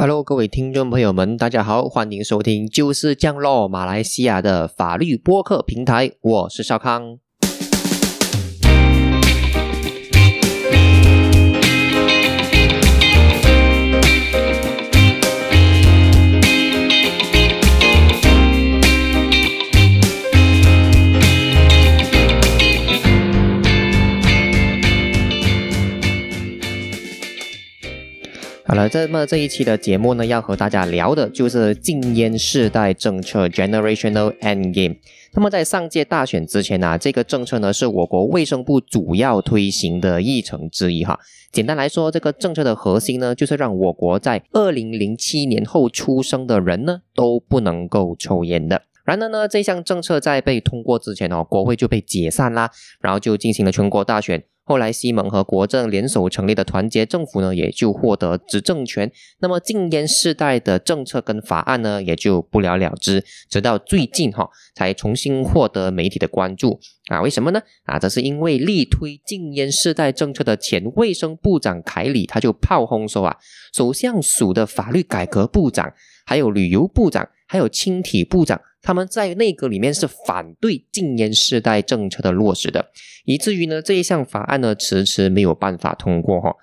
Hello，各位听众朋友们，大家好，欢迎收听就是降落马来西亚的法律播客平台，我是少康。好了，这么这一期的节目呢，要和大家聊的就是禁烟世代政策 （Generational Endgame）。那么在上届大选之前呢，这个政策呢是我国卫生部主要推行的议程之一哈。简单来说，这个政策的核心呢，就是让我国在二零零七年后出生的人呢都不能够抽烟的。然而呢，这项政策在被通过之前哦，国会就被解散啦，然后就进行了全国大选。后来，西蒙和国政联手成立的团结政府呢，也就获得执政权。那么，禁烟世代的政策跟法案呢，也就不了了之。直到最近哈，才重新获得媒体的关注啊？为什么呢？啊，这是因为力推禁烟世代政策的前卫生部长凯里，他就炮轰说啊，首相署的法律改革部长，还有旅游部长，还有青体部长。他们在内阁里面是反对禁烟世代政策的落实的，以至于呢这一项法案呢迟迟没有办法通过哈。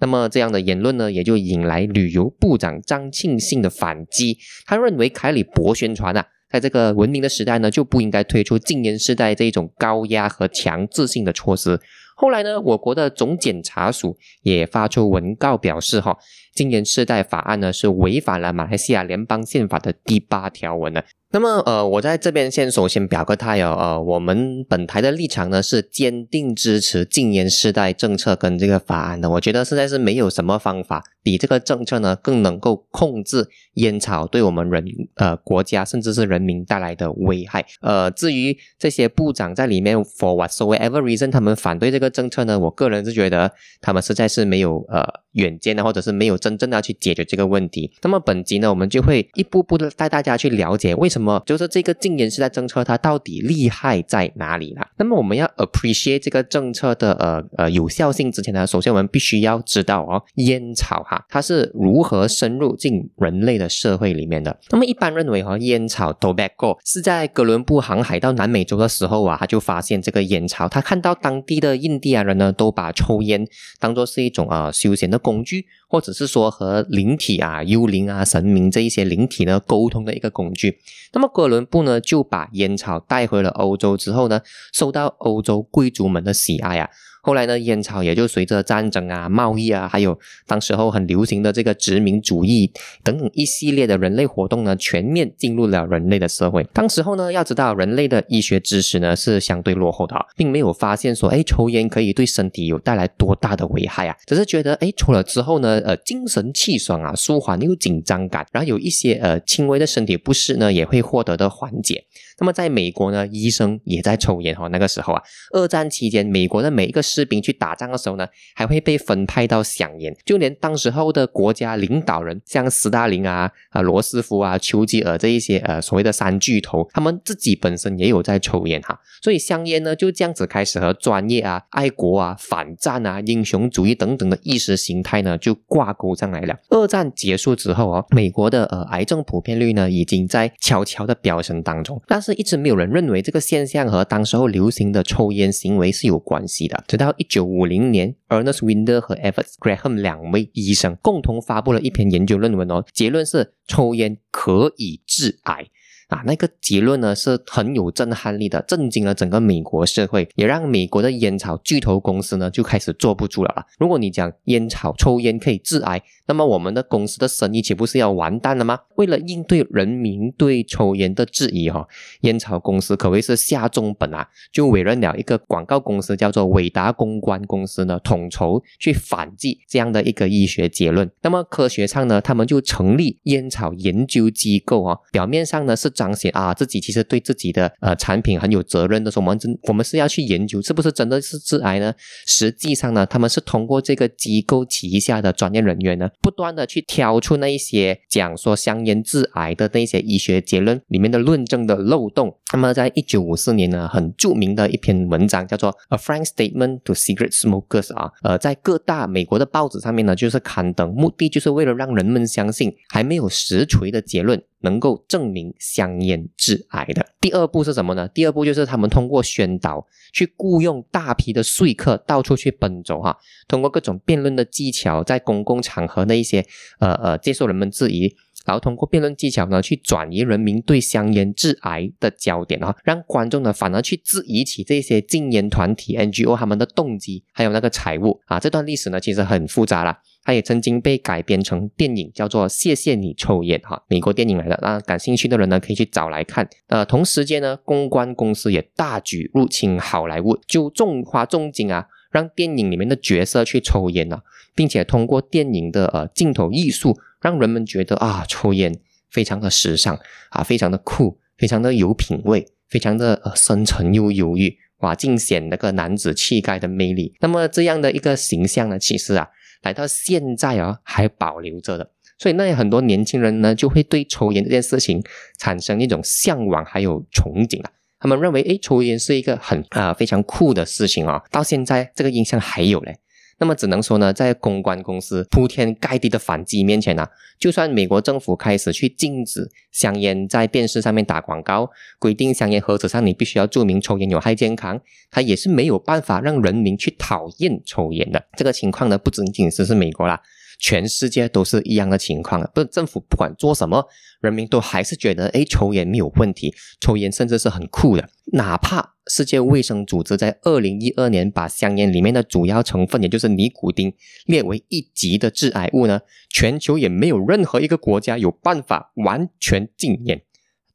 那么这样的言论呢，也就引来旅游部长张庆信的反击。他认为凯里博宣传啊，在这个文明的时代呢，就不应该推出禁烟世代这一种高压和强制性的措施。后来呢，我国的总检察署也发出文告表示哈，禁烟世代法案呢是违反了马来西亚联邦宪法的第八条文呢。那么，呃，我在这边先首先表个态哦，呃，我们本台的立场呢是坚定支持禁烟世代政策跟这个法案的。我觉得实在是没有什么方法比这个政策呢更能够控制烟草对我们人呃国家甚至是人民带来的危害。呃，至于这些部长在里面 for whatsoever reason 他们反对这个政策呢，我个人是觉得他们实在是没有呃远见的，或者是没有真正的去解决这个问题。那么本集呢，我们就会一步步的带大家去了解为什么。么就是这个禁烟时代政策，它到底厉害在哪里啦？那么我们要 appreciate 这个政策的呃呃有效性之前呢，首先我们必须要知道哦，烟草哈它是如何深入进人类的社会里面的。那么一般认为哈，烟草 tobacco 是在哥伦布航海到南美洲的时候啊，他就发现这个烟草，他看到当地的印第安人呢，都把抽烟当做是一种啊休闲的工具。或者是说和灵体啊、幽灵啊、神明这一些灵体呢沟通的一个工具。那么哥伦布呢就把烟草带回了欧洲之后呢，受到欧洲贵族们的喜爱啊。后来呢，烟草也就随着战争啊、贸易啊，还有当时候很流行的这个殖民主义等等一系列的人类活动呢，全面进入了人类的社会。当时候呢，要知道人类的医学知识呢是相对落后的，并没有发现说，哎，抽烟可以对身体有带来多大的危害啊，只是觉得，哎，抽了之后呢，呃，精神气爽啊，舒缓又紧张感，然后有一些呃轻微的身体不适呢，也会获得的缓解。那么在美国呢，医生也在抽烟哈。那个时候啊，二战期间，美国的每一个士兵去打仗的时候呢，还会被分派到香烟。就连当时候的国家领导人，像斯大林啊、啊罗斯福啊、丘吉尔这一些呃所谓的三巨头，他们自己本身也有在抽烟哈。所以香烟呢，就这样子开始和专业啊、爱国啊、反战啊、英雄主义等等的意识形态呢，就挂钩上来了。二战结束之后啊，美国的呃癌症普遍率呢，已经在悄悄的飙升当中，但是一直没有人认为这个现象和当时候流行的抽烟行为是有关系的。直到一九五零年，Ernest Winder 和 Evert Graham 两位医生共同发布了一篇研究论文哦，结论是抽烟可以致癌。啊，那个结论呢是很有震撼力的，震惊了整个美国社会，也让美国的烟草巨头公司呢就开始坐不住了啊！如果你讲烟草抽烟可以致癌，那么我们的公司的生意岂不是要完蛋了吗？为了应对人民对抽烟的质疑，哈，烟草公司可谓是下重本啊，就委任了一个广告公司，叫做伟达公关公司呢，统筹去反击这样的一个医学结论。那么科学上呢，他们就成立烟草研究机构啊，表面上呢是。彰显啊自己其实对自己的呃产品很有责任的时候，我们真我们是要去研究是不是真的是致癌呢？实际上呢，他们是通过这个机构旗下的专业人员呢，不断的去挑出那一些讲说香烟致癌的那些医学结论里面的论证的漏洞。那么在一九五四年呢，很著名的一篇文章叫做《A Frank Statement to Cigarette Smokers》啊，呃，在各大美国的报纸上面呢，就是刊登，目的就是为了让人们相信还没有实锤的结论。能够证明香烟致癌的第二步是什么呢？第二步就是他们通过宣导，去雇佣大批的说客到处去奔走哈，通过各种辩论的技巧，在公共场合的一些呃呃接受人们质疑，然后通过辩论技巧呢，去转移人民对香烟致癌的焦点啊，让观众呢反而去质疑起这些禁烟团体 NGO 他们的动机，还有那个财务啊，这段历史呢其实很复杂了。它也曾经被改编成电影，叫做《谢谢你抽烟》哈，美国电影来的。那感兴趣的人呢，可以去找来看。呃，同时间呢，公关公司也大举入侵好莱坞，就重花重金啊，让电影里面的角色去抽烟啊，并且通过电影的呃镜头艺术，让人们觉得啊，抽烟非常的时尚啊，非常的酷，非常的有品味，非常的深沉又忧郁，哇，尽显那个男子气概的魅力。那么这样的一个形象呢，其实啊。来到现在啊，还保留着的，所以那很多年轻人呢，就会对抽烟这件事情产生一种向往，还有憧憬啊。他们认为，诶，抽烟是一个很啊非常酷的事情啊。到现在这个印象还有嘞。那么只能说呢，在公关公司铺天盖地的反击面前呢，就算美国政府开始去禁止香烟在电视上面打广告，规定香烟盒子上你必须要注明抽烟有害健康，它也是没有办法让人民去讨厌抽烟的。这个情况呢，不仅仅是是美国啦。全世界都是一样的情况啊！不，政府不管做什么，人民都还是觉得，哎，抽烟没有问题，抽烟甚至是很酷的。哪怕世界卫生组织在二零一二年把香烟里面的主要成分，也就是尼古丁列为一级的致癌物呢，全球也没有任何一个国家有办法完全禁烟。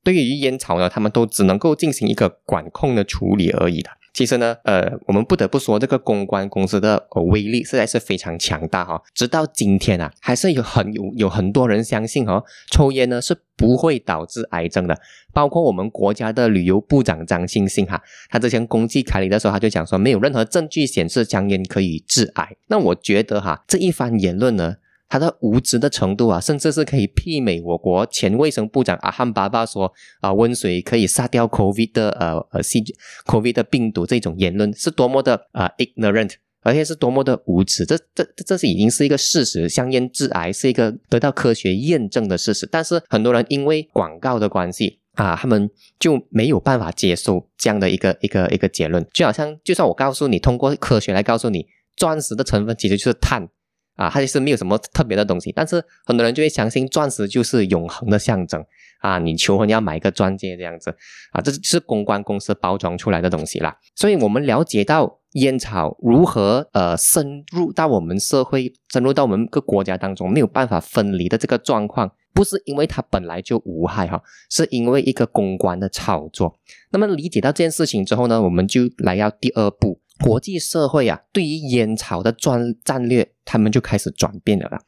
对于烟草呢，他们都只能够进行一个管控的处理而已的。其实呢，呃，我们不得不说，这个公关公司的威力实在是非常强大哈。直到今天啊，还是有很有有很多人相信哈，抽烟呢是不会导致癌症的。包括我们国家的旅游部长张欣欣哈，他之前公祭凯里的时候，他就讲说，没有任何证据显示香烟可以致癌。那我觉得哈，这一番言论呢。他的无知的程度啊，甚至是可以媲美我国前卫生部长阿汉巴巴说啊，温水可以杀掉 COVID 的呃呃细 COVID 的病毒这种言论是多么的啊 ignorant，而且是多么的无知。这这这是已经是一个事实，香烟致癌是一个得到科学验证的事实。但是很多人因为广告的关系啊，他们就没有办法接受这样的一个一个一个结论。就好像就算我告诉你，通过科学来告诉你，钻石的成分其实就是碳。啊，它其实没有什么特别的东西，但是很多人就会相信钻石就是永恒的象征啊！你求婚要买一个钻戒这样子啊，这是公关公司包装出来的东西啦。所以我们了解到烟草如何呃深入到我们社会，深入到我们各国家当中没有办法分离的这个状况，不是因为它本来就无害哈，是因为一个公关的操作。那么理解到这件事情之后呢，我们就来到第二步。国际社会啊，对于烟草的专战略，他们就开始转变了啦。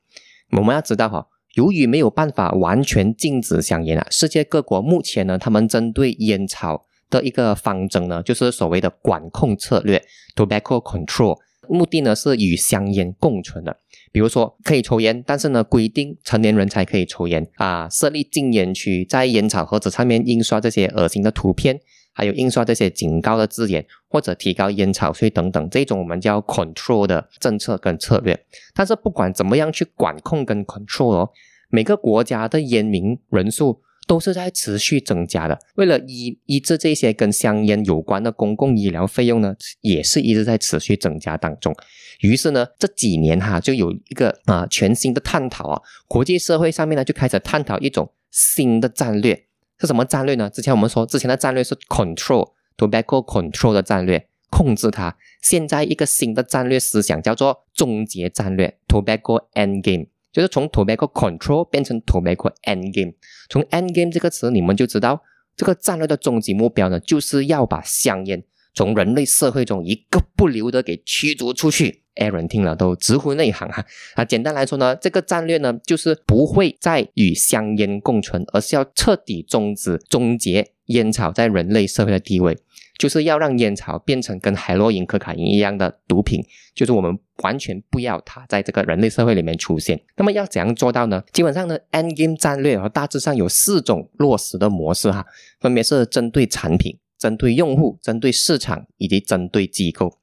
我们要知道哈，由于没有办法完全禁止香烟啊，世界各国目前呢，他们针对烟草的一个方针呢，就是所谓的管控策略 （tobacco control），目的呢是与香烟共存的。比如说，可以抽烟，但是呢，规定成年人才可以抽烟啊，设立禁烟区，在烟草盒子上面印刷这些恶心的图片。还有印刷这些警告的字眼，或者提高烟草税等等，这种我们叫 control 的政策跟策略。但是不管怎么样去管控跟 control 哦，每个国家的烟民人数都是在持续增加的。为了医医治这些跟香烟有关的公共医疗费用呢，也是一直在持续增加当中。于是呢，这几年哈就有一个啊全新的探讨啊，国际社会上面呢就开始探讨一种新的战略。是什么战略呢？之前我们说，之前的战略是 control tobacco control 的战略，控制它。现在一个新的战略思想叫做终结战略 tobacco end game，就是从 tobacco control 变成 tobacco end game。从 end game 这个词，你们就知道这个战略的终极目标呢，就是要把香烟从人类社会中一个不留的给驱逐出去。Aaron 听了都直呼内行哈 啊！简单来说呢，这个战略呢，就是不会再与香烟共存，而是要彻底终止、终结烟草在人类社会的地位，就是要让烟草变成跟海洛因、可卡因一样的毒品，就是我们完全不要它在这个人类社会里面出现。那么要怎样做到呢？基本上呢，End Game 战略和大致上有四种落实的模式哈，分别是针对产品、针对用户、针对市场以及针对机构。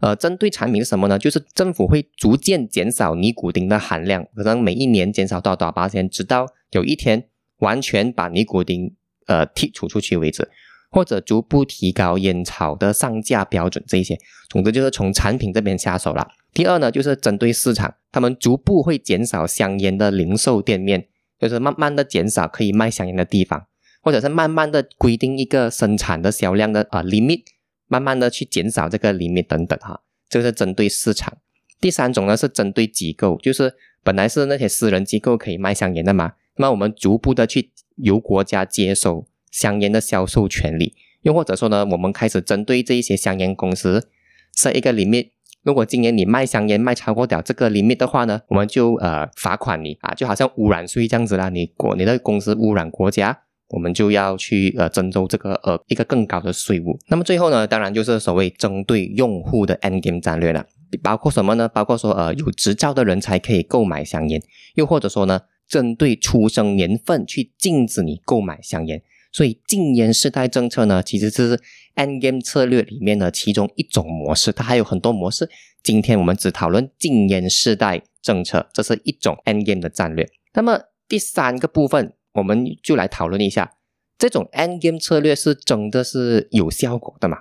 呃，针对产品是什么呢？就是政府会逐渐减少尼古丁的含量，可能每一年减少到多少八千，直到有一天完全把尼古丁呃剔除出去为止，或者逐步提高烟草的上架标准，这一些，总之就是从产品这边下手了。第二呢，就是针对市场，他们逐步会减少香烟的零售店面，就是慢慢的减少可以卖香烟的地方，或者是慢慢的规定一个生产的销量的啊 limit。慢慢的去减少这个里面等等哈，这个是针对市场。第三种呢是针对机构，就是本来是那些私人机构可以卖香烟的嘛，那我们逐步的去由国家接收香烟的销售权利，又或者说呢，我们开始针对这一些香烟公司设一个厘米如果今年你卖香烟卖超过掉这个厘米的话呢，我们就呃罚款你啊，就好像污染税这样子啦，你国你的公司污染国家。我们就要去呃征收这个呃一个更高的税务。那么最后呢，当然就是所谓针对用户的 end game 战略了，包括什么呢？包括说呃有执照的人才可以购买香烟，又或者说呢，针对出生年份去禁止你购买香烟。所以禁烟世代政策呢，其实是 end game 策略里面的其中一种模式，它还有很多模式。今天我们只讨论禁烟世代政策，这是一种 end game 的战略。那么第三个部分。我们就来讨论一下，这种 end game 策略是真的是有效果的嘛？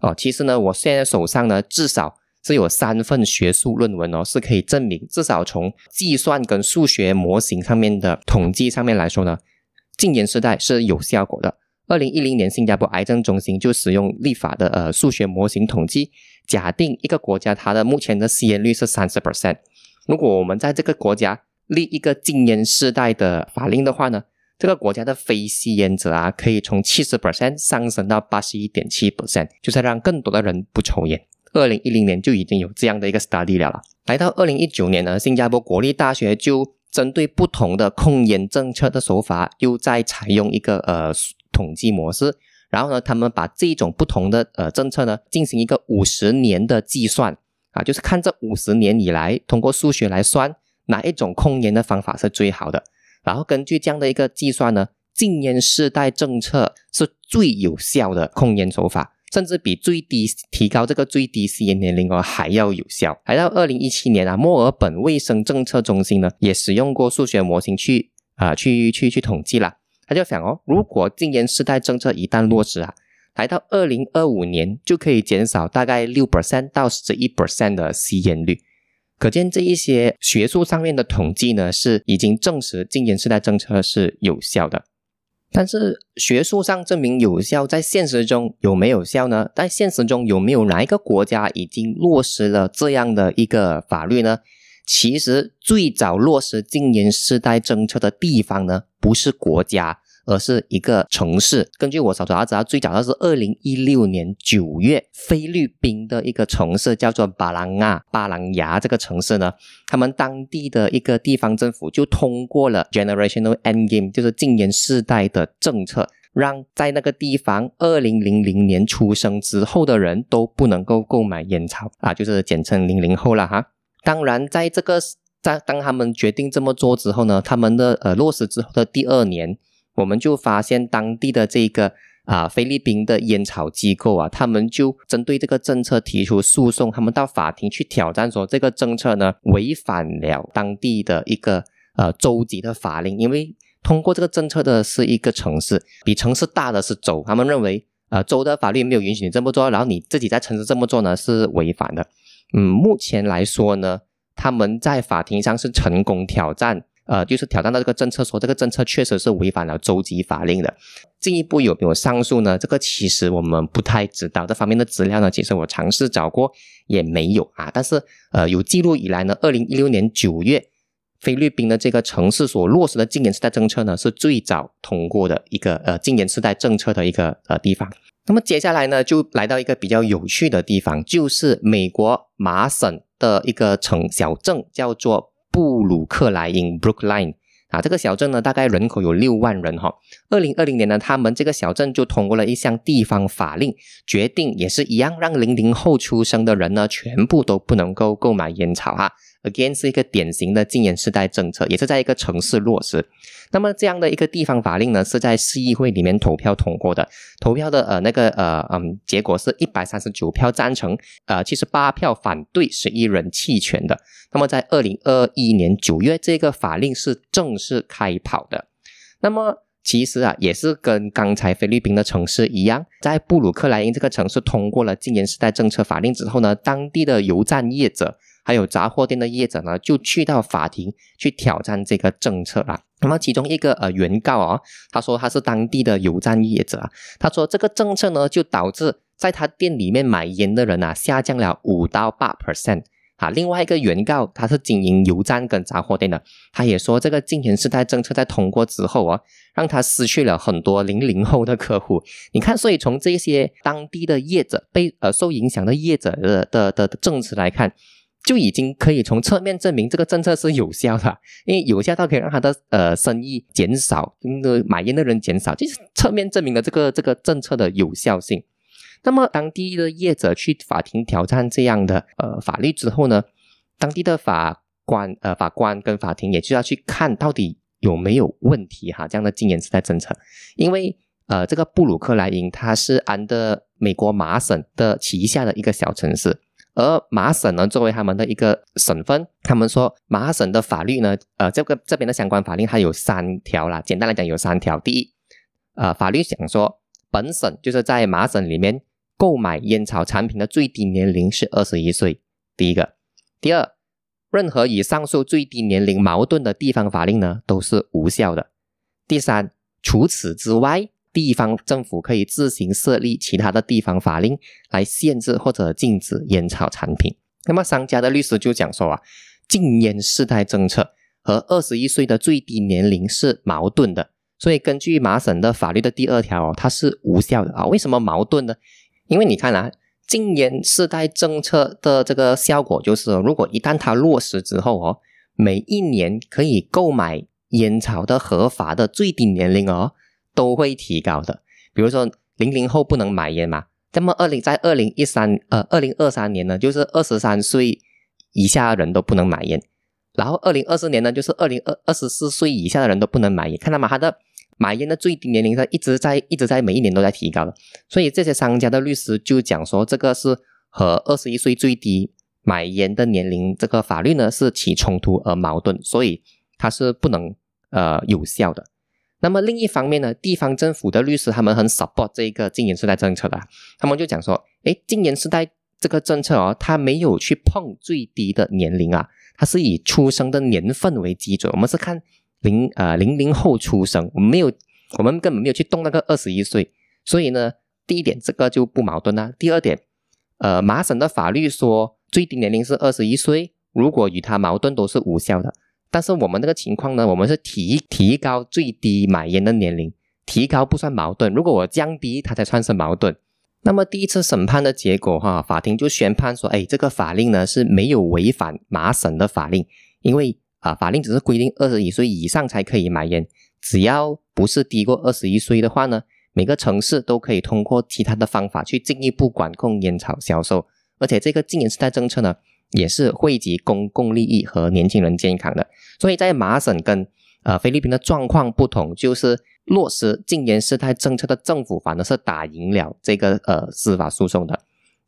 哦，其实呢，我现在手上呢，至少是有三份学术论文哦，是可以证明，至少从计算跟数学模型上面的统计上面来说呢，禁烟时代是有效果的。二零一零年，新加坡癌症中心就使用立法的呃数学模型统计，假定一个国家它的目前的吸烟率是三十 percent，如果我们在这个国家立一个禁烟世代的法令的话呢？这个国家的非吸烟者啊，可以从七十 percent 上升到八十一点七 percent，就是让更多的人不抽烟。二零一零年就已经有这样的一个 study 了了。来到二零一九年呢，新加坡国立大学就针对不同的控烟政策的手法，又在采用一个呃统计模式。然后呢，他们把这种不同的呃政策呢，进行一个五十年的计算啊，就是看这五十年以来，通过数学来算哪一种控烟的方法是最好的。然后根据这样的一个计算呢，禁烟世代政策是最有效的控烟手法，甚至比最低提高这个最低吸烟年龄哦还要有效。来到二零一七年啊，墨尔本卫生政策中心呢也使用过数学模型去啊去去去统计了，他就想哦，如果禁烟世代政策一旦落实啊，来到二零二五年就可以减少大概六 percent 到十一 percent 的吸烟率。可见这一些学术上面的统计呢，是已经证实禁烟时代政策是有效的。但是学术上证明有效，在现实中有没有效呢？在现实中有没有哪一个国家已经落实了这样的一个法律呢？其实最早落实禁烟时代政策的地方呢，不是国家。而是一个城市。根据我所知道，最早的是二零一六年九月，菲律宾的一个城市叫做巴朗亚。巴朗牙这个城市呢，他们当地的一个地方政府就通过了 Generational Endgame，就是禁烟世代的政策，让在那个地方二零零零年出生之后的人都不能够购买烟草啊，就是简称零零后了哈。当然，在这个在当他们决定这么做之后呢，他们的呃落实之后的第二年。我们就发现当地的这个啊菲律宾的烟草机构啊，他们就针对这个政策提出诉讼，他们到法庭去挑战说这个政策呢违反了当地的一个呃州级的法令，因为通过这个政策的是一个城市，比城市大的是州，他们认为呃州的法律没有允许你这么做，然后你自己在城市这么做呢是违反的。嗯，目前来说呢，他们在法庭上是成功挑战。呃，就是挑战到这个政策，说这个政策确实是违反了州级法令的。进一步有没有上诉呢？这个其实我们不太知道，这方面的资料呢，其实我尝试找过也没有啊。但是呃，有记录以来呢，二零一六年九月，菲律宾的这个城市所落实的禁烟时代政策呢，是最早通过的一个呃禁烟时代政策的一个呃地方。那么接下来呢，就来到一个比较有趣的地方，就是美国麻省。的一个城小镇，叫做布鲁克莱因 （Brookline）。啊，这个小镇呢，大概人口有六万人哈。二零二零年呢，他们这个小镇就通过了一项地方法令，决定也是一样，让零零后出生的人呢，全部都不能够购买烟草哈。Again 是一个典型的禁烟世代政策，也是在一个城市落实。那么这样的一个地方法令呢，是在市议会里面投票通过的。投票的呃那个呃嗯结果是一百三十九票赞成，呃七十八票反对，十一人弃权的。那么在二零二一年九月，这个法令是正式开跑的。那么其实啊，也是跟刚才菲律宾的城市一样，在布鲁克莱因这个城市通过了禁烟时代政策法令之后呢，当地的油站业者。还有杂货店的业者呢，就去到法庭去挑战这个政策啦。那么其中一个呃原告啊，他说他是当地的油站业者啊，他说这个政策呢就导致在他店里面买烟的人啊下降了五到八 percent 啊。另外一个原告他是经营油站跟杂货店的，他也说这个禁烟时代政策在通过之后啊，让他失去了很多零零后的客户。你看，所以从这些当地的业者被呃受影响的业者的的的政策来看。就已经可以从侧面证明这个政策是有效的，因为有效到可以让他的呃生意减少，那个买烟的人减少，就是侧面证明了这个这个政策的有效性。那么当地的业者去法庭挑战这样的呃法律之后呢，当地的法官呃法官跟法庭也就要去看到底有没有问题哈这样的禁烟时代政策，因为呃这个布鲁克莱因它是安的美国麻省的旗下的一个小城市。而麻省呢，作为他们的一个省份，他们说麻省的法律呢，呃，这个这边的相关法令它有三条啦。简单来讲，有三条。第一，呃，法律讲说，本省就是在麻省里面购买烟草产品的最低年龄是二十一岁。第一个，第二，任何与上述最低年龄矛盾的地方法令呢，都是无效的。第三，除此之外。地方政府可以自行设立其他的地方法令来限制或者禁止烟草产品。那么商家的律师就讲说啊，禁烟世代政策和二十一岁的最低年龄是矛盾的，所以根据麻省的法律的第二条哦，它是无效的啊。为什么矛盾呢？因为你看啊，禁烟世代政策的这个效果就是，如果一旦它落实之后哦，每一年可以购买烟草的合法的最低年龄哦。都会提高的，比如说零零后不能买烟嘛，那么二零在二零一三呃二零二三年呢，就是二十三岁以下人都不能买烟，然后二零二四年呢，就是二零二二十四岁以下的人都不能买烟，看到吗？他的买烟的最低年龄在一直在一直在每一年都在提高的，所以这些商家的律师就讲说，这个是和二十一岁最低买烟的年龄这个法律呢是起冲突而矛盾，所以它是不能呃有效的。那么另一方面呢，地方政府的律师他们很 support 这个禁烟时代政策的，他们就讲说，哎，禁烟时代这个政策哦，它没有去碰最低的年龄啊，它是以出生的年份为基准，我们是看零呃零零后出生，我们没有，我们根本没有去动那个二十一岁，所以呢，第一点这个就不矛盾啦。第二点，呃，麻省的法律说最低年龄是二十一岁，如果与它矛盾都是无效的。但是我们那个情况呢，我们是提提高最低买烟的年龄，提高不算矛盾。如果我降低，它才算是矛盾。那么第一次审判的结果哈，法庭就宣判说，哎，这个法令呢是没有违反麻省的法令，因为啊，法令只是规定二十一岁以上才可以买烟，只要不是低过二十一岁的话呢，每个城市都可以通过其他的方法去进一步管控烟草销售，而且这个禁烟时代政策呢。也是惠及公共利益和年轻人健康的，所以在麻省跟呃菲律宾的状况不同，就是落实禁烟事态政策的政府反而是打赢了这个呃司法诉讼的。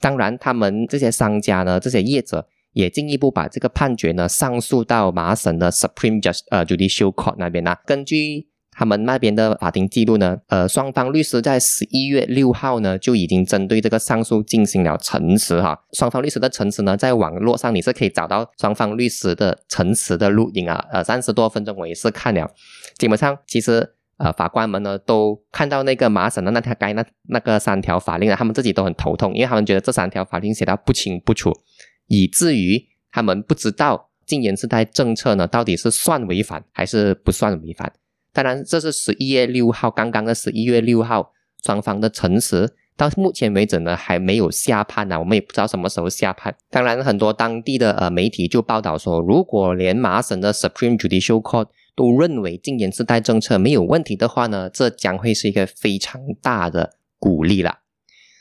当然，他们这些商家呢，这些业者也进一步把这个判决呢上诉到麻省的 Supreme Just 呃 Judicial Court 那边呢，根据。他们那边的法庭记录呢？呃，双方律师在十一月六号呢就已经针对这个上诉进行了陈词哈。双方律师的陈词呢，在网络上你是可以找到双方律师的陈词的录音啊。呃，三十多分钟我也是看了，基本上其实呃法官们呢都看到那个麻省的那条该那那个三条法令啊，他们自己都很头痛，因为他们觉得这三条法令写到不清不楚，以至于他们不知道禁烟时代政策呢到底是算违反还是不算违反。当然，这是十一月六号刚刚的十一月六号双方的陈词，到目前为止呢，还没有下判呢，我们也不知道什么时候下判。当然，很多当地的呃媒体就报道说，如果连麻省的 Supreme Judicial Court 都认为禁言自带政策没有问题的话呢，这将会是一个非常大的鼓励了。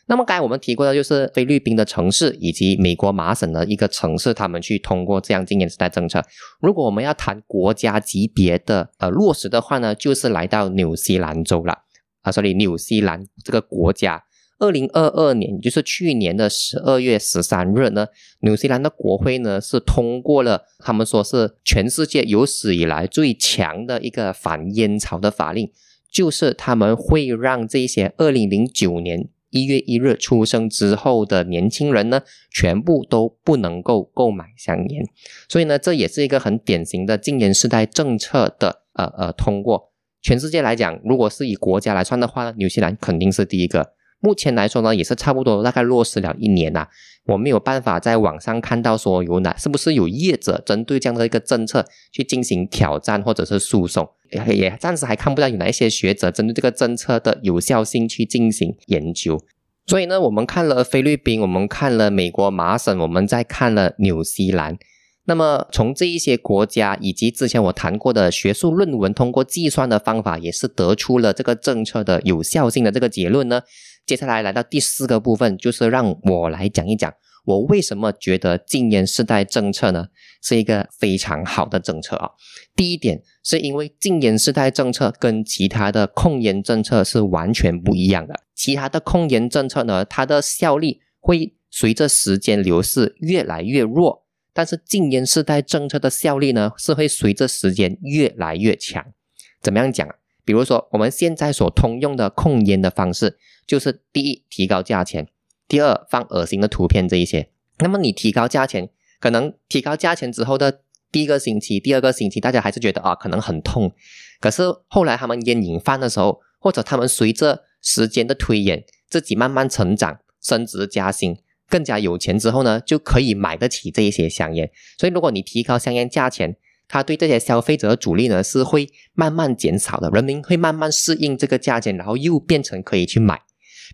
那么刚才我们提过的就是菲律宾的城市以及美国麻省的一个城市，他们去通过这样禁烟时代政策。如果我们要谈国家级别的呃落实的话呢，就是来到纽西兰州了啊，所里纽西兰这个国家，二零二二年就是去年的十二月十三日呢，纽西兰的国会呢是通过了，他们说是全世界有史以来最强的一个反烟草的法令，就是他们会让这些二零零九年。一月一日出生之后的年轻人呢，全部都不能够购买香烟，所以呢，这也是一个很典型的禁烟时代政策的呃呃通过。全世界来讲，如果是以国家来算的话呢，纽西兰肯定是第一个。目前来说呢，也是差不多大概落实了一年呐。我没有办法在网上看到说有哪是不是有业者针对这样的一个政策去进行挑战或者是诉讼，也也暂时还看不到有哪一些学者针对这个政策的有效性去进行研究。所以呢，我们看了菲律宾，我们看了美国麻省，我们再看了纽西兰。那么从这一些国家以及之前我谈过的学术论文，通过计算的方法，也是得出了这个政策的有效性的这个结论呢。接下来来到第四个部分，就是让我来讲一讲，我为什么觉得禁烟世代政策呢是一个非常好的政策啊。第一点是因为禁烟世代政策跟其他的控烟政策是完全不一样的。其他的控烟政策呢，它的效力会随着时间流逝越来越弱，但是禁烟世代政策的效力呢是会随着时间越来越强。怎么样讲啊？比如说我们现在所通用的控烟的方式。就是第一，提高价钱；第二，放恶心的图片这一些。那么你提高价钱，可能提高价钱之后的第一个星期、第二个星期，大家还是觉得啊，可能很痛。可是后来他们烟瘾犯的时候，或者他们随着时间的推演，自己慢慢成长、升职加薪、更加有钱之后呢，就可以买得起这一些香烟。所以如果你提高香烟价钱，它对这些消费者的阻力呢是会慢慢减少的，人民会慢慢适应这个价钱，然后又变成可以去买。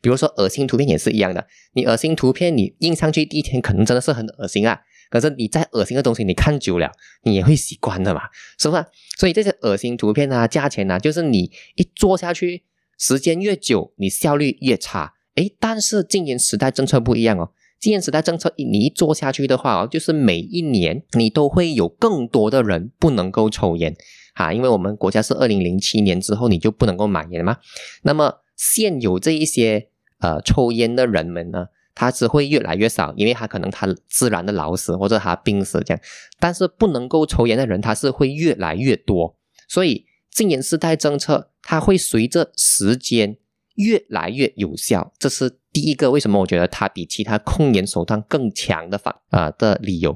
比如说恶心图片也是一样的，你恶心图片你印上去第一天可能真的是很恶心啊，可是你再恶心的东西你看久了，你也会习惯的嘛，是不是？所以这些恶心图片啊，价钱啊，就是你一做下去，时间越久，你效率越差。诶，但是禁烟时代政策不一样哦，禁烟时代政策你一做下去的话哦，就是每一年你都会有更多的人不能够抽烟。啊，因为我们国家是二零零七年之后你就不能够买烟嘛，那么。现有这一些呃抽烟的人们呢，他只会越来越少，因为他可能他自然的老死或者他病死这样，但是不能够抽烟的人，他是会越来越多，所以禁烟时代政策它会随着时间越来越有效，这是第一个为什么我觉得它比其他控烟手段更强的反啊的理由。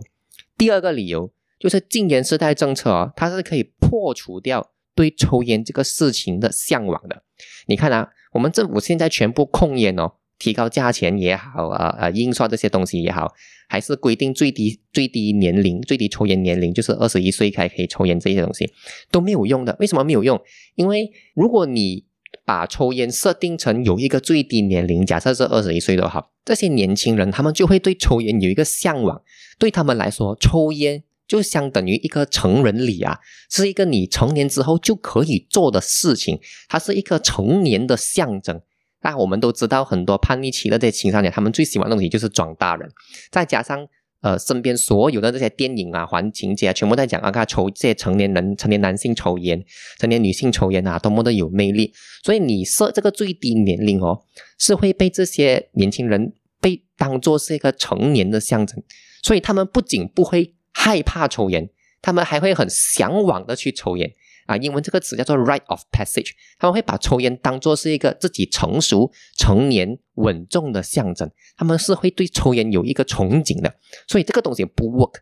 第二个理由就是禁烟时代政策啊，它是可以破除掉对抽烟这个事情的向往的。你看啊。我们政府现在全部控烟哦，提高价钱也好啊，呃，印刷这些东西也好，还是规定最低最低年龄、最低抽烟年龄就是二十一岁才可以抽烟这些东西都没有用的。为什么没有用？因为如果你把抽烟设定成有一个最低年龄，假设是二十一岁的话，这些年轻人他们就会对抽烟有一个向往，对他们来说，抽烟。就相等于一个成人礼啊，是一个你成年之后就可以做的事情，它是一个成年的象征。那我们都知道，很多叛逆期的这些青少年，他们最喜欢的东西就是装大人。再加上呃，身边所有的这些电影啊、环情节啊，全部在讲啊，看抽这些成年人、成年男性抽烟、成年女性抽烟啊，多么的有魅力。所以你设这个最低年龄哦，是会被这些年轻人被当做是一个成年的象征，所以他们不仅不会。害怕抽烟，他们还会很向往的去抽烟啊！英文这个词叫做 “right of passage，他们会把抽烟当做是一个自己成熟、成年、稳重的象征，他们是会对抽烟有一个憧憬的。所以这个东西不 work。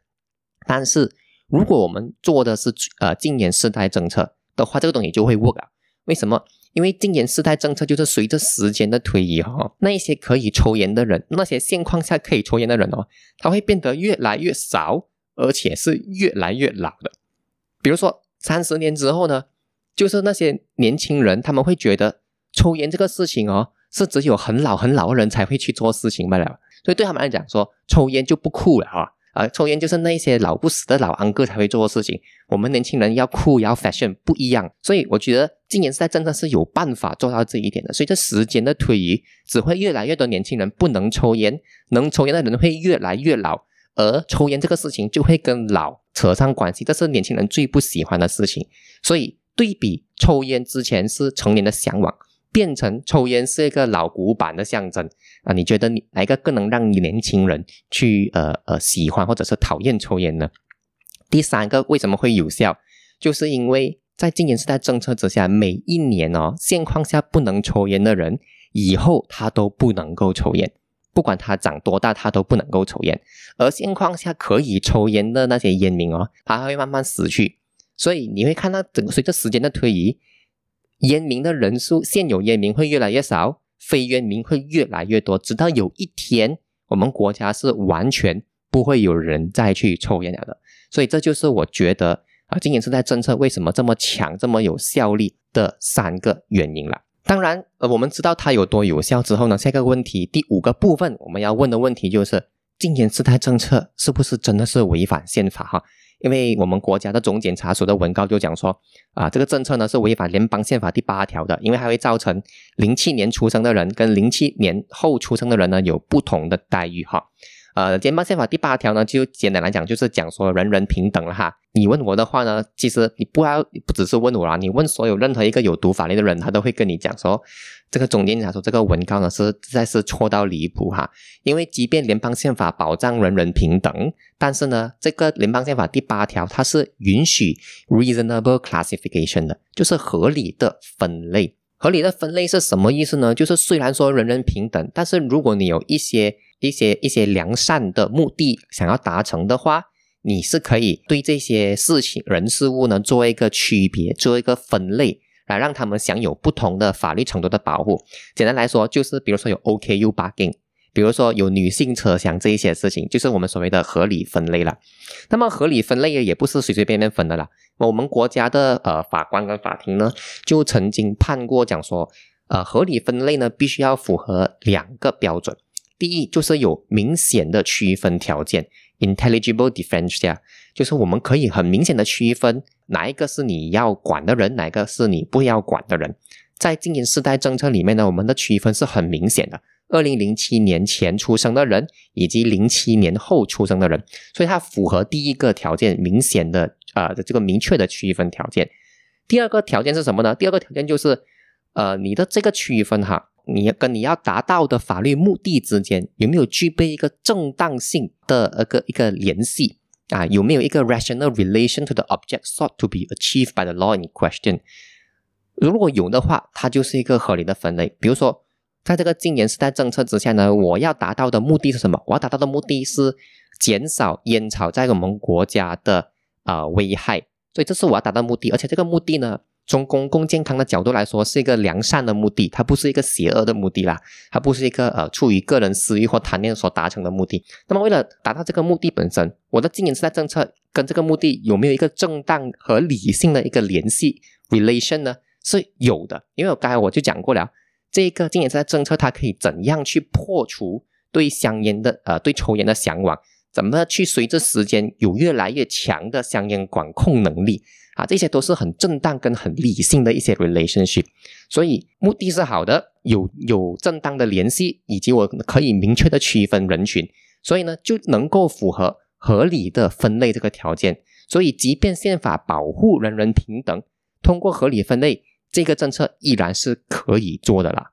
但是如果我们做的是呃禁烟世代政策的话，这个东西就会 work 啊？为什么？因为禁烟世代政策就是随着时间的推移哈，那一些可以抽烟的人，那些现况下可以抽烟的人哦，他会变得越来越少。而且是越来越老的，比如说三十年之后呢，就是那些年轻人他们会觉得抽烟这个事情哦是只有很老很老的人才会去做事情罢了。所以对他们来讲，说抽烟就不酷了哈。啊，抽烟就是那些老不死的老安哥才会做的事情。我们年轻人要酷要 fashion 不一样，所以我觉得今年时代真的是有办法做到这一点的。随着时间的推移，只会越来越多年轻人不能抽烟，能抽烟的人会越来越老，而抽烟这个事情就会跟老扯上关系，这是年轻人最不喜欢的事情。所以对比抽烟之前是成年的向往。变成抽烟是一个老古板的象征啊？你觉得你哪一个更能让你年轻人去呃呃喜欢或者是讨厌抽烟呢？第三个为什么会有效？就是因为在禁烟时代政策之下，每一年哦现况下不能抽烟的人，以后他都不能够抽烟，不管他长多大，他都不能够抽烟。而现况下可以抽烟的那些烟民哦，他会慢慢死去。所以你会看到整随着时间的推移。烟民的人数，现有烟民会越来越少，非烟民会越来越多，直到有一天，我们国家是完全不会有人再去抽烟了的。所以这就是我觉得啊，今年时代政策为什么这么强、这么有效力的三个原因了。当然，呃，我们知道它有多有效之后呢，下一个问题，第五个部分我们要问的问题就是，今年时代政策是不是真的是违反宪法？哈。因为我们国家的总检察署的文告就讲说，啊，这个政策呢是违反联邦宪法第八条的，因为它会造成零七年出生的人跟零七年后出生的人呢有不同的待遇哈。呃，联邦宪法第八条呢，就简单来讲，就是讲说人人平等了哈。你问我的话呢，其实你不要不只是问我啦，你问所有任何一个有读法律的人，他都会跟你讲说，这个总监察说这个文告呢是实在是错到离谱哈。因为即便联邦宪法保障人人平等，但是呢，这个联邦宪法第八条它是允许 reasonable classification 的，就是合理的分类。合理的分类是什么意思呢？就是虽然说人人平等，但是如果你有一些一些一些良善的目的想要达成的话，你是可以对这些事情人事物呢做一个区别，做一个分类，来让他们享有不同的法律程度的保护。简单来说，就是比如说有 OKU bargain。比如说有女性车厢这一些事情，就是我们所谓的合理分类了。那么合理分类也不是随随便便分的啦。我们国家的呃法官跟法庭呢，就曾经判过讲说，呃合理分类呢必须要符合两个标准。第一就是有明显的区分条件，intelligible difference，就是我们可以很明显的区分哪一个是你要管的人，哪个是你不要管的人。在经营世代政策里面呢，我们的区分是很明显的。二零零七年前出生的人，以及零七年后出生的人，所以它符合第一个条件，明显的啊的这个明确的区分条件。第二个条件是什么呢？第二个条件就是，呃，你的这个区分哈，你要跟你要达到的法律目的之间有没有具备一个正当性的一个一个联系啊？有没有一个 rational relation to the object sought to be achieved by the law in question？如果有的话，它就是一个合理的分类。比如说。在这个禁烟时代政策之下呢，我要达到的目的是什么？我要达到的目的是减少烟草在我们国家的啊危害，所以这是我要达到目的。而且这个目的呢，从公共健康的角度来说，是一个良善的目的，它不是一个邪恶的目的啦，它不是一个呃出于个人私欲或贪念所达成的目的。那么为了达到这个目的本身，我的禁烟时代政策跟这个目的有没有一个正当和理性的一个联系 relation 呢？是有的，因为我刚才我就讲过了。这个禁烟时代政策，它可以怎样去破除对香烟的呃对抽烟的向往？怎么去随着时间有越来越强的香烟管控能力啊？这些都是很正当跟很理性的一些 relationship。所以目的是好的，有有正当的联系，以及我可以明确的区分人群，所以呢就能够符合合理的分类这个条件。所以即便宪法保护人人平等，通过合理分类。这个政策依然是可以做的啦。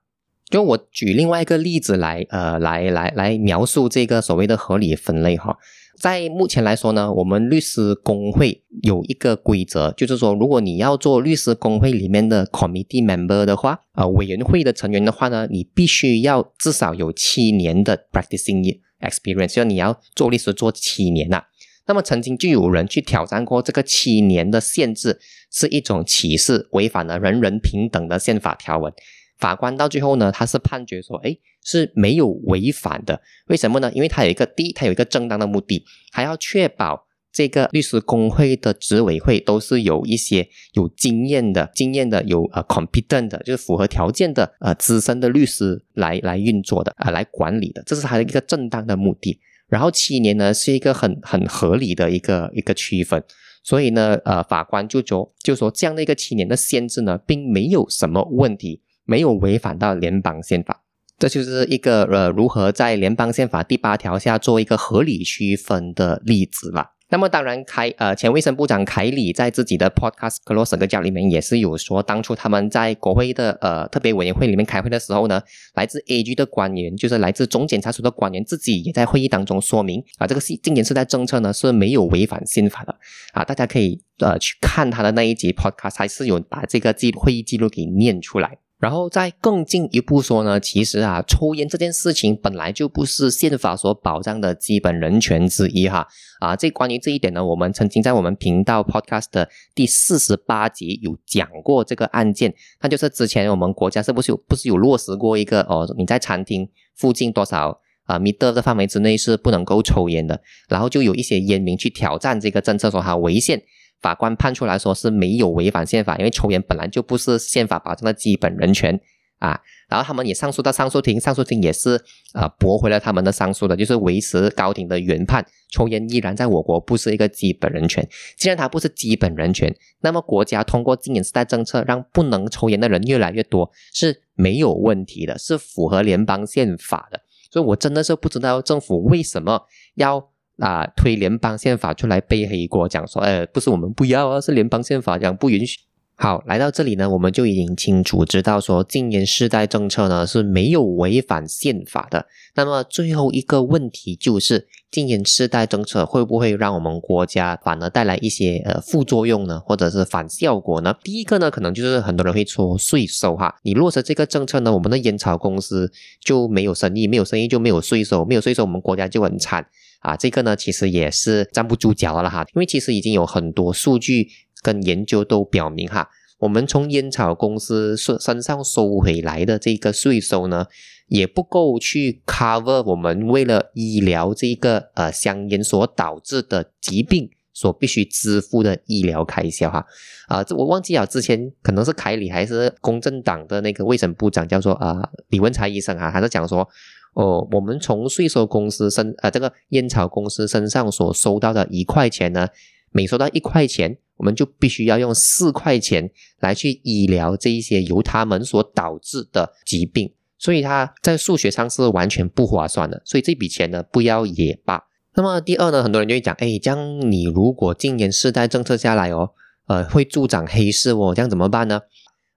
就我举另外一个例子来，呃，来来来描述这个所谓的合理分类哈。在目前来说呢，我们律师工会有一个规则，就是说，如果你要做律师工会里面的 committee member 的话，呃，委员会的成员的话呢，你必须要至少有七年的 practicing experience，就你要做律师做七年呐。那么曾经就有人去挑战过这个七年的限制，是一种歧视，违反了人人平等的宪法条文。法官到最后呢，他是判决说，哎，是没有违反的。为什么呢？因为他有一个第一，他有一个正当的目的，还要确保这个律师工会的执委会都是有一些有经验的、经验的、有呃 competent 的，就是符合条件的呃资深的律师来来运作的啊，来管理的，这是他的一个正当的目的。然后七年呢是一个很很合理的一个一个区分，所以呢呃法官就说就说这样的一个七年的限制呢，并没有什么问题，没有违反到联邦宪法。这就是一个呃如何在联邦宪法第八条下做一个合理区分的例子了。那么当然，凯呃前卫生部长凯里在自己的 podcast close 个教里面也是有说，当初他们在国会的呃特别委员会里面开会的时候呢，来自 AG 的官员，就是来自总检察署的官员，自己也在会议当中说明啊，这个禁言是在政策呢是没有违反宪法的啊，大家可以呃去看他的那一集 podcast，还是有把这个记会议记录给念出来。然后再更进一步说呢，其实啊，抽烟这件事情本来就不是宪法所保障的基本人权之一哈啊。这关于这一点呢，我们曾经在我们频道 Podcast 的第四十八集有讲过这个案件，那就是之前我们国家是不是有不是有落实过一个哦，你在餐厅附近多少啊米的的范围之内是不能够抽烟的，然后就有一些烟民去挑战这个政策，说它违宪。法官判出来说是没有违反宪法，因为抽烟本来就不是宪法保障的基本人权啊。然后他们也上诉到上诉庭，上诉庭也是啊驳回了他们的上诉的，就是维持高庭的原判，抽烟依然在我国不是一个基本人权。既然它不是基本人权，那么国家通过禁烟时代政策让不能抽烟的人越来越多是没有问题的，是符合联邦宪法的。所以我真的是不知道政府为什么要。啊，推联邦宪法出来背黑锅，讲说，呃，不是我们不要啊，是联邦宪法讲不允许。好，来到这里呢，我们就已经清楚知道说，禁烟世代政策呢是没有违反宪法的。那么最后一个问题就是，禁烟世代政策会不会让我们国家反而带来一些呃副作用呢，或者是反效果呢？第一个呢，可能就是很多人会说税收哈，你落实这个政策呢，我们的烟草公司就没有生意，没有生意就没有税收，没有税收，我们国家就很惨。啊，这个呢，其实也是站不住脚了哈，因为其实已经有很多数据跟研究都表明哈，我们从烟草公司身身上收回来的这个税收呢，也不够去 cover 我们为了医疗这个呃香烟所导致的疾病所必须支付的医疗开销哈。啊，这我忘记了之前可能是凯里还是公正党的那个卫生部长叫做啊李文才医生啊，还是讲说。哦，我们从税收公司身呃这个烟草公司身上所收到的一块钱呢，每收到一块钱，我们就必须要用四块钱来去医疗这一些由他们所导致的疾病，所以它在数学上是完全不划算的。所以这笔钱呢，不要也罢。那么第二呢，很多人就会讲，哎，这样你如果禁烟世代政策下来哦，呃，会助长黑市哦，这样怎么办呢？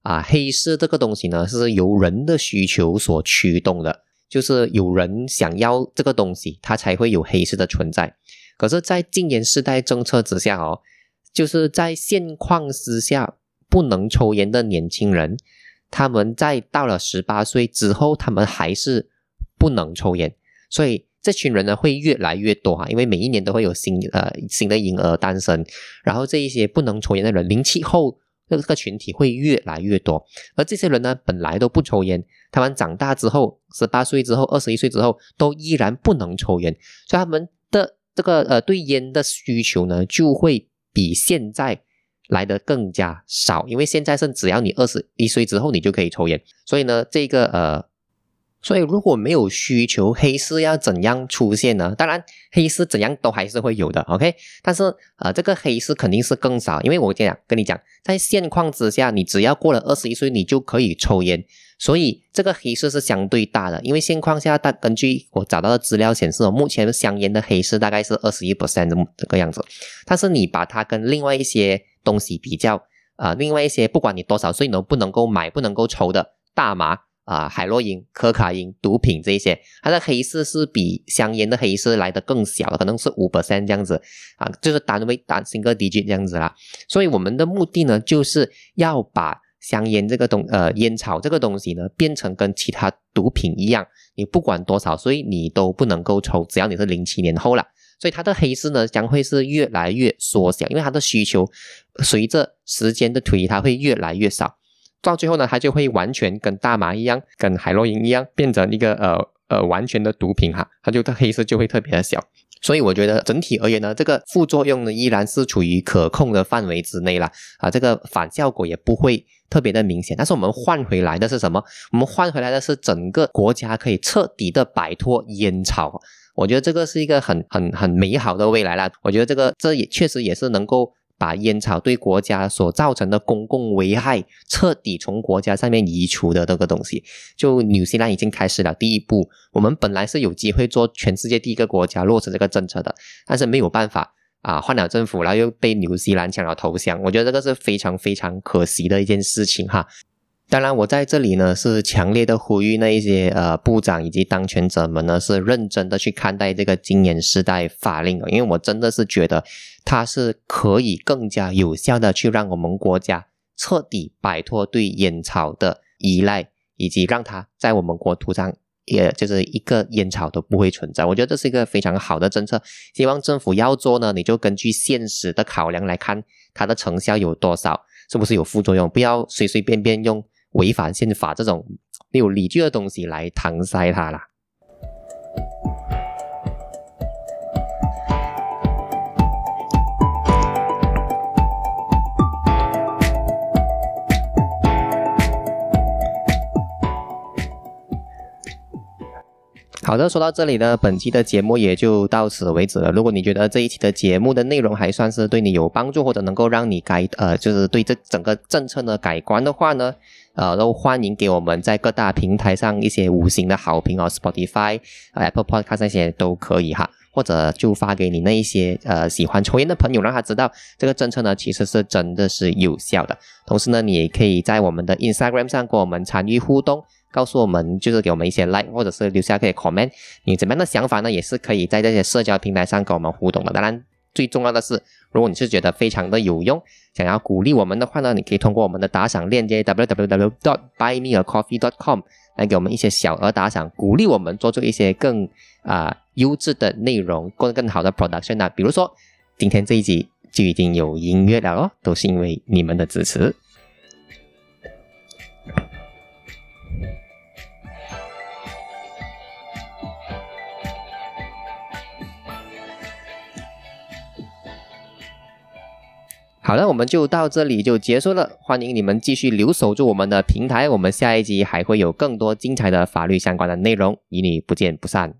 啊，黑市这个东西呢，是由人的需求所驱动的。就是有人想要这个东西，它才会有黑市的存在。可是，在禁烟世代政策之下哦，就是在现况之下，不能抽烟的年轻人，他们在到了十八岁之后，他们还是不能抽烟。所以，这群人呢会越来越多哈，因为每一年都会有新呃新的婴儿诞生，然后这一些不能抽烟的人，零七后。这个群体会越来越多，而这些人呢，本来都不抽烟，他们长大之后，十八岁之后，二十一岁之后，都依然不能抽烟，所以他们的这个呃对烟的需求呢，就会比现在来的更加少，因为现在是只要你二十一岁之后，你就可以抽烟，所以呢，这个呃。所以如果没有需求，黑市要怎样出现呢？当然，黑市怎样都还是会有的，OK。但是呃，这个黑市肯定是更少，因为我这样跟你讲，在现况之下，你只要过了二十一岁，你就可以抽烟，所以这个黑市是相对大的。因为现况下，大根据我找到的资料显示，目前香烟的黑市大概是二十一 percent 这个样子。但是你把它跟另外一些东西比较，啊，另外一些不管你多少岁都不能够买、不能够抽的大麻。啊，海洛因、可卡因、毒品这一些，它的黑市是比香烟的黑市来的更小的，可能是五 percent 这样子啊，就是单位单千克 D G 这样子啦。所以我们的目的呢，就是要把香烟这个东呃烟草这个东西呢，变成跟其他毒品一样，你不管多少岁你都不能够抽，只要你是零七年后了。所以它的黑市呢将会是越来越缩小，因为它的需求随着时间的推移，它会越来越少。到最后呢，它就会完全跟大麻一样，跟海洛因一样，变成一个呃呃完全的毒品哈，它就它黑色就会特别的小。所以我觉得整体而言呢，这个副作用呢依然是处于可控的范围之内了啊，这个反效果也不会特别的明显。但是我们换回来的是什么？我们换回来的是整个国家可以彻底的摆脱烟草。我觉得这个是一个很很很美好的未来啦。我觉得这个这也确实也是能够。把烟草对国家所造成的公共危害彻底从国家上面移除的这个东西，就纽西兰已经开始了第一步。我们本来是有机会做全世界第一个国家落实这个政策的，但是没有办法啊，换了政府，然后又被纽西兰抢了头香。我觉得这个是非常非常可惜的一件事情哈。当然，我在这里呢是强烈的呼吁那一些呃部长以及当权者们呢是认真的去看待这个禁烟时代法令因为我真的是觉得它是可以更加有效的去让我们国家彻底摆脱对烟草的依赖，以及让它在我们国土上也就是一个烟草都不会存在。我觉得这是一个非常好的政策，希望政府要做呢，你就根据现实的考量来看它的成效有多少，是不是有副作用，不要随随便便用。违反宪法这种没有理据的东西来搪塞它啦。好的，说到这里呢，本期的节目也就到此为止了。如果你觉得这一期的节目的内容还算是对你有帮助，或者能够让你改呃，就是对这整个政策呢改观的话呢，呃，都欢迎给我们在各大平台上一些五星的好评哦，Spotify、Apple Podcast 那些都可以哈，或者就发给你那一些呃喜欢抽烟的朋友，让他知道这个政策呢其实是真的是有效的。同时呢，你也可以在我们的 Instagram 上跟我们参与互动。告诉我们，就是给我们一些 like，或者是留下可以 comment，你怎么样的想法呢？也是可以在这些社交平台上跟我们互动的。当然，最重要的是，如果你是觉得非常的有用，想要鼓励我们的话呢，你可以通过我们的打赏链接 www.buymeacoffee.com 来给我们一些小额打赏，鼓励我们做出一些更啊优质的内容，更更好的 production 啊。比如说，今天这一集就已经有音乐了哦，都是因为你们的支持。好了，我们就到这里就结束了。欢迎你们继续留守住我们的平台，我们下一集还会有更多精彩的法律相关的内容，与你不见不散。